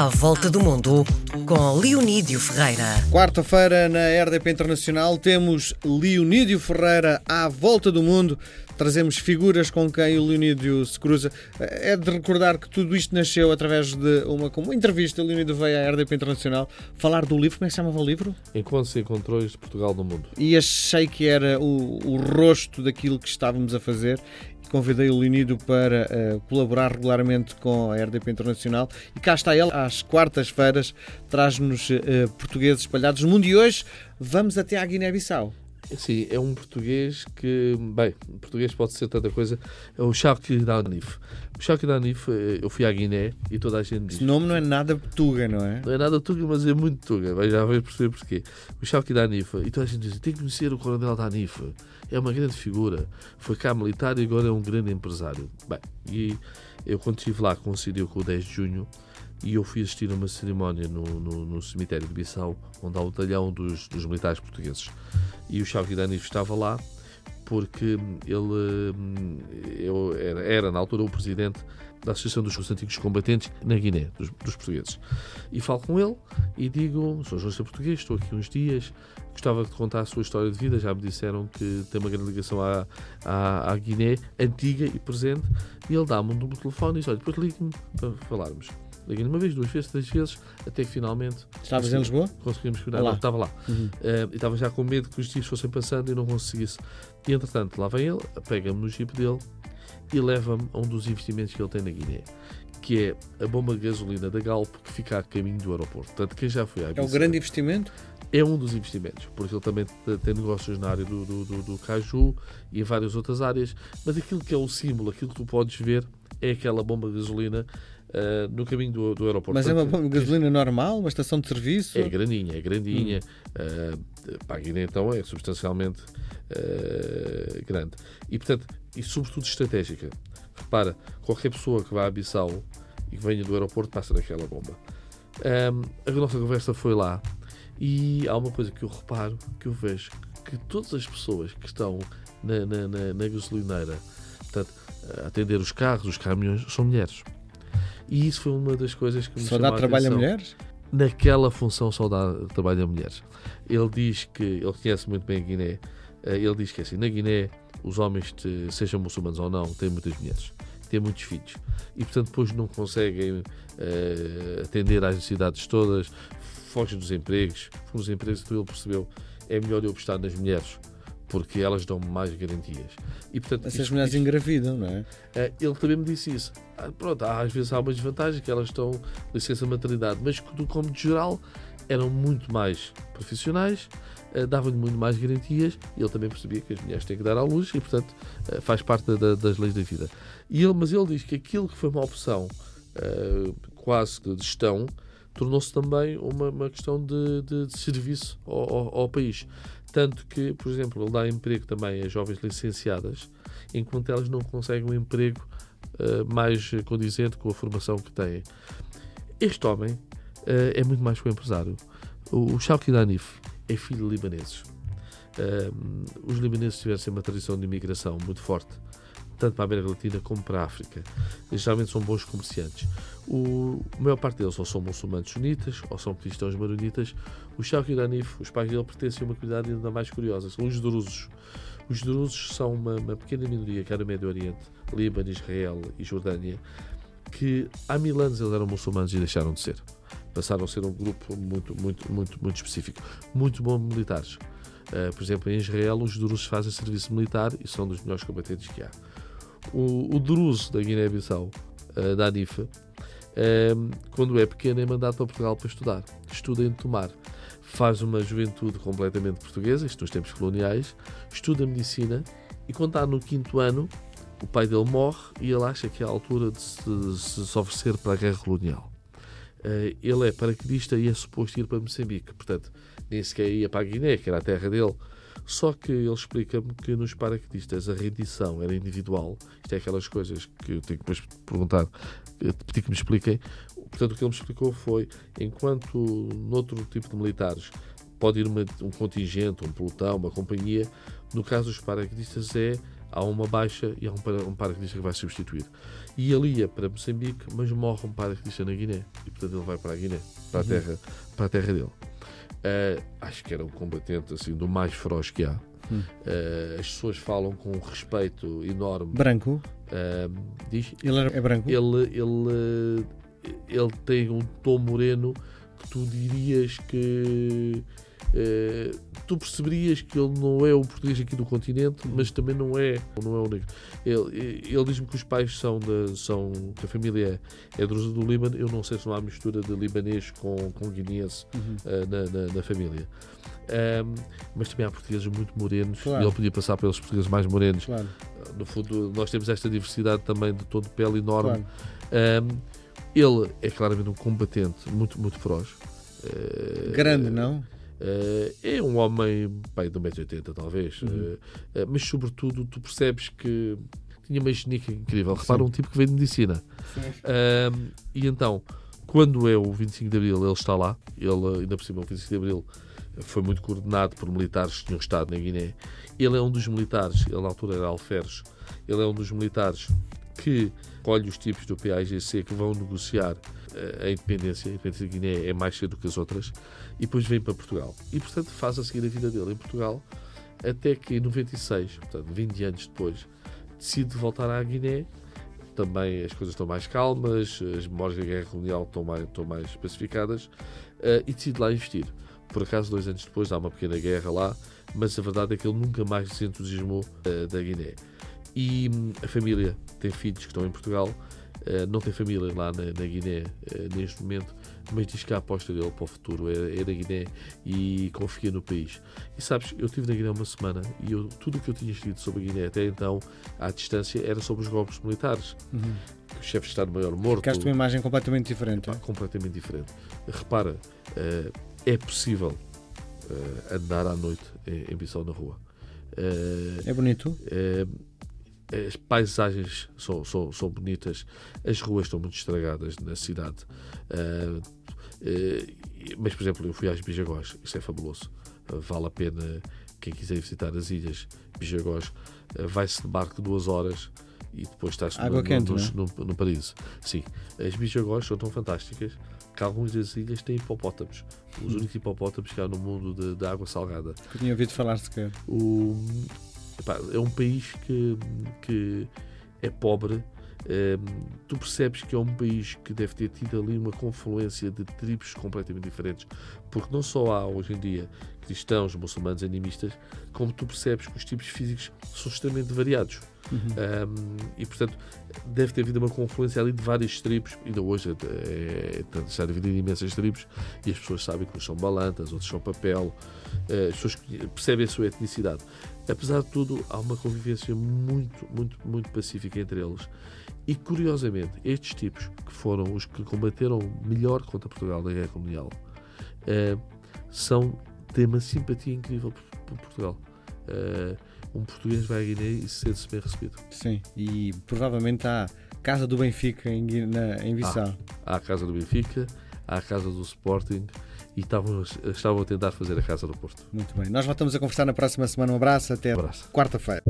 À Volta do Mundo, com Leonídio Ferreira. Quarta-feira, na RDP Internacional, temos Leonídio Ferreira à Volta do Mundo. Trazemos figuras com quem o Leonídio se cruza. É de recordar que tudo isto nasceu através de uma, uma entrevista. O Leonídio veio à RDP Internacional falar do livro. Como é que se chamava o livro? Encontros e Encontrões de Portugal no Mundo. E achei que era o, o rosto daquilo que estávamos a fazer convidei o Leonido para uh, colaborar regularmente com a RDP Internacional e cá está ele, às quartas-feiras, traz-nos uh, portugueses espalhados no mundo e hoje vamos até à Guiné-Bissau. Sim, é um português que, bem, português pode ser tanta coisa, é o Charque Danif. O Charque Danif, eh, eu fui à Guiné e toda a gente diz. Esse nome não é nada tuga, não é? Não é nada tuga, mas é muito tuga, vai já ver perceber porquê. O Charque Danif, e toda a gente diz, tem que conhecer o Coronel Danif, é uma grande figura, foi cá militar e agora é um grande empresário. Bem, e eu quando estive lá coincidiu com o 10 de junho, e eu fui assistir a uma cerimónia no, no, no cemitério de Bissau, onde há o talhão dos, dos militares portugueses. E o Charles Danif estava lá porque ele eu era, era, na altura, o presidente da Associação dos Antigos Combatentes na Guiné, dos, dos, portugueses. E falo com ele e digo: sou jornalista português, estou aqui uns dias, gostava de contar a sua história de vida. Já me disseram que tem uma grande ligação à, à, à Guiné, antiga e presente. E ele dá-me um número de telefone e diz: olha, depois ligue-me para falarmos. Liguei uma vez, duas vezes, três vezes, até que finalmente. Estavas em Lisboa? Conseguimos cuidar. Não, estava lá. Uhum. Uh, e estava já com medo que os dias fossem passando e não conseguisse. E entretanto, lá vem ele, pega-me no jeep dele e leva-me a um dos investimentos que ele tem na Guiné, que é a bomba de gasolina da Galp que fica a caminho do aeroporto. Portanto, quem já foi à É o grande investimento? É um dos investimentos, porque ele também tem negócios na área do, do, do, do caju e em várias outras áreas, mas aquilo que é o símbolo, aquilo que tu podes ver, é aquela bomba de gasolina uh, no caminho do, do aeroporto. Mas é uma bomba de gasolina normal, uma estação de serviço? É grandinha, é grandinha. Hum. Uh, para a Guiné, então, é substancialmente uh, grande. E, portanto, e sobretudo estratégica. Repara, qualquer pessoa que vá a Bissau e que venha do aeroporto passa naquela bomba. Um, a nossa conversa foi lá e há uma coisa que eu reparo, que eu vejo, que todas as pessoas que estão na, na, na, na gasolineira, portanto, atender os carros, os caminhões, são mulheres. E isso foi uma das coisas que me Só dá trabalho a, a mulheres? Naquela função só dá trabalho a mulheres. Ele diz que, ele conhece muito bem a Guiné, eh, ele diz que assim, na Guiné, os homens, sejam muçulmanos ou não, têm muitas mulheres, têm muitos filhos. E, portanto, depois não conseguem uh, atender às necessidades todas, fogem dos empregos. Dos empregos, então ele percebeu, é melhor eu apostar nas mulheres porque elas dão mais garantias. E, portanto, Essas isto, mulheres isto, engravidam, não é? Eh, ele também me disse isso. Ah, pronto, às vezes há uma desvantagem que elas estão licença maternidade, mas como de geral eram muito mais profissionais, eh, davam-lhe muito mais garantias e ele também percebia que as mulheres têm que dar à luz e, portanto, eh, faz parte da, das leis da vida. E ele, mas ele diz que aquilo que foi uma opção quase de gestão tornou-se também uma, uma questão de, de, de serviço ao, ao, ao país. Tanto que, por exemplo, ele dá emprego também a jovens licenciadas, enquanto elas não conseguem um emprego uh, mais condizente com a formação que têm. Este homem uh, é muito mais que um empresário. O, o Danif é filho de libaneses. Uh, os libaneses tiveram uma tradição de imigração muito forte tanto para a América Latina como para a África. Eles geralmente são bons comerciantes. O, a maior parte deles ou são muçulmanos sunitas ou são cristãos maronitas. O Shaukh Danif, os pais dele pertencem a uma comunidade ainda mais curiosa, são os drusos. Os drusos são uma, uma pequena minoria que era no Médio Oriente, Líbano, Israel e Jordânia, que há mil anos eles eram muçulmanos e deixaram de ser. Passaram a ser um grupo muito, muito, muito, muito específico. Muito bom militares. Uh, por exemplo, em Israel, os drusos fazem serviço militar e são dos melhores combatentes que há. O, o Druso da Guiné-Bissau, uh, da ANIFA, uh, quando é pequeno, é mandado para Portugal para estudar. Estuda em Tomar. Faz uma juventude completamente portuguesa, isto nos tempos coloniais, estuda medicina e quando está no quinto ano, o pai dele morre e ele acha que é a altura de se, de se oferecer para a guerra colonial. Uh, ele é paraquedista e é suposto ir para Moçambique, portanto, nem sequer ia para a Guiné, que era a terra dele, só que ele explica-me que nos paraquedistas a rendição era individual. Isto é aquelas coisas que eu tenho que me perguntar, pedir que me expliquem. Portanto, o que ele me explicou foi: enquanto noutro tipo de militares pode ir uma, um contingente, um pelotão, uma companhia, no caso dos paraquedistas é há uma baixa e há um, para- um paraquedista que vai substituir. E ele ia para Moçambique, mas morre um paraquedista na Guiné. E portanto ele vai para a Guiné, para a terra, para a terra dele. Eh, acho que era um combatente assim, do mais feroz que há. Hum. Eh, as pessoas falam com um respeito enorme. Branco. Eh, diz, Ele era- é branco. ele, ele, ele tem um tom moreno que tu dirias que tu perceberias que ele não é o português aqui do continente, mas também não é, não é o negro. Ele, ele diz-me que os pais são da, são, que a família é drusa do Líbano. Eu não sei se não há mistura de libanês com, com guineense Uhum. eh, na, na, na família. Ahm, mas também há portugueses muito morenos Claro. e ele podia passar pelos portugueses mais morenos. Claro, No fundo, nós temos esta diversidade também de todo de pele enorme. claro. Um, ele é claramente um combatente muito, muito feroz. Uh, Grande, não? Uh, é um homem pai, de 1,80m, talvez. Uhum. Uh, uh, mas, sobretudo, tu percebes que tinha uma genética incrível. Repara, um tipo que veio de medicina. Um, e então, quando é o 25 de Abril, ele está lá. Ele, ainda por cima, o 25 de Abril foi muito coordenado por militares que tinham estado na Guiné. Ele é um dos militares, ele na altura era alferes, ele é um dos militares que colhe os tipos do PAIGC que vão negociar a independência. A independência da Guiné é mais cedo que as outras. E depois vem para Portugal. E, portanto, faz a seguir a vida dele em Portugal até que em 96, portanto, 20 anos depois, decide voltar à Guiné. Também as coisas estão mais calmas, as memórias da Guerra Colonial estão mais, estão mais pacificadas eh, e decide lá investir. Por acaso, dois anos depois, há uma pequena guerra lá, mas a verdade é que ele nunca mais se entusiasmou eh, da Guiné. E hum, a família tem filhos que estão em Portugal, eh, não tem família lá na, na Guiné eh, neste momento, mas diz que a aposta dele para o futuro é, é na Guiné e confia no país. E sabes, eu estive na Guiné uma semana e eu, tudo o que eu tinha escrito sobre a Guiné até então, à distância, era sobre os golpes militares. Uhum. O chefe de Estado-Maior morto. Ficaste uma imagem completamente diferente. Pá, completamente diferente. Repara, eh, é possível andar à noite em, em Bissau na rua. É bonito? As paisagens são, são, são bonitas, as ruas estão muito estragadas na cidade. Eh, eh, mas, por exemplo, eu fui às Bijagós, isso é fabuloso. Eh, vale a pena quem quiser visitar as ilhas Bijagós, eh, vai-se de barco duas horas e depois estás no, no, quente, no, é? no, no paraíso. Sim, as Bijagós são tão fantásticas que algumas das ilhas têm hipopótamos. Os únicos hipopótamos que há no mundo de, de água salgada. Eu tinha ouvido falar sequer. O, epá, é um país que, que é pobre. Ehm, tu percebes que é um país que deve ter tido ali uma confluência de tribos completamente diferentes, porque não só há hoje em dia cristãos, muçulmanos, animistas, como tu percebes que os tipos físicos são extremamente variados. Um, e portanto deve ter havido uma confluência ali de várias tribos. Ainda hoje é, é, está dividido em imensas tribos. E as pessoas sabem que uns são balantas, outros são papel. Eh, as pessoas percebem a sua etnicidade apesar de tudo há uma convivência muito, muito, muito pacífica entre eles e curiosamente estes tipos que foram os que combateram melhor contra Portugal na Guerra Colonial eh, são têm uma simpatia incrível por, por Portugal Eh, um português vai à Guiné e sente-se bem recebido Sim. E provavelmente há Casa do Benfica em, na, em Bissau. há a casa do Benfica, há a casa do Sporting e estavam, estavam a tentar fazer a casa do Porto. Muito bem. Nós voltamos a conversar na próxima semana. Um abraço. Até Um quarta-feira.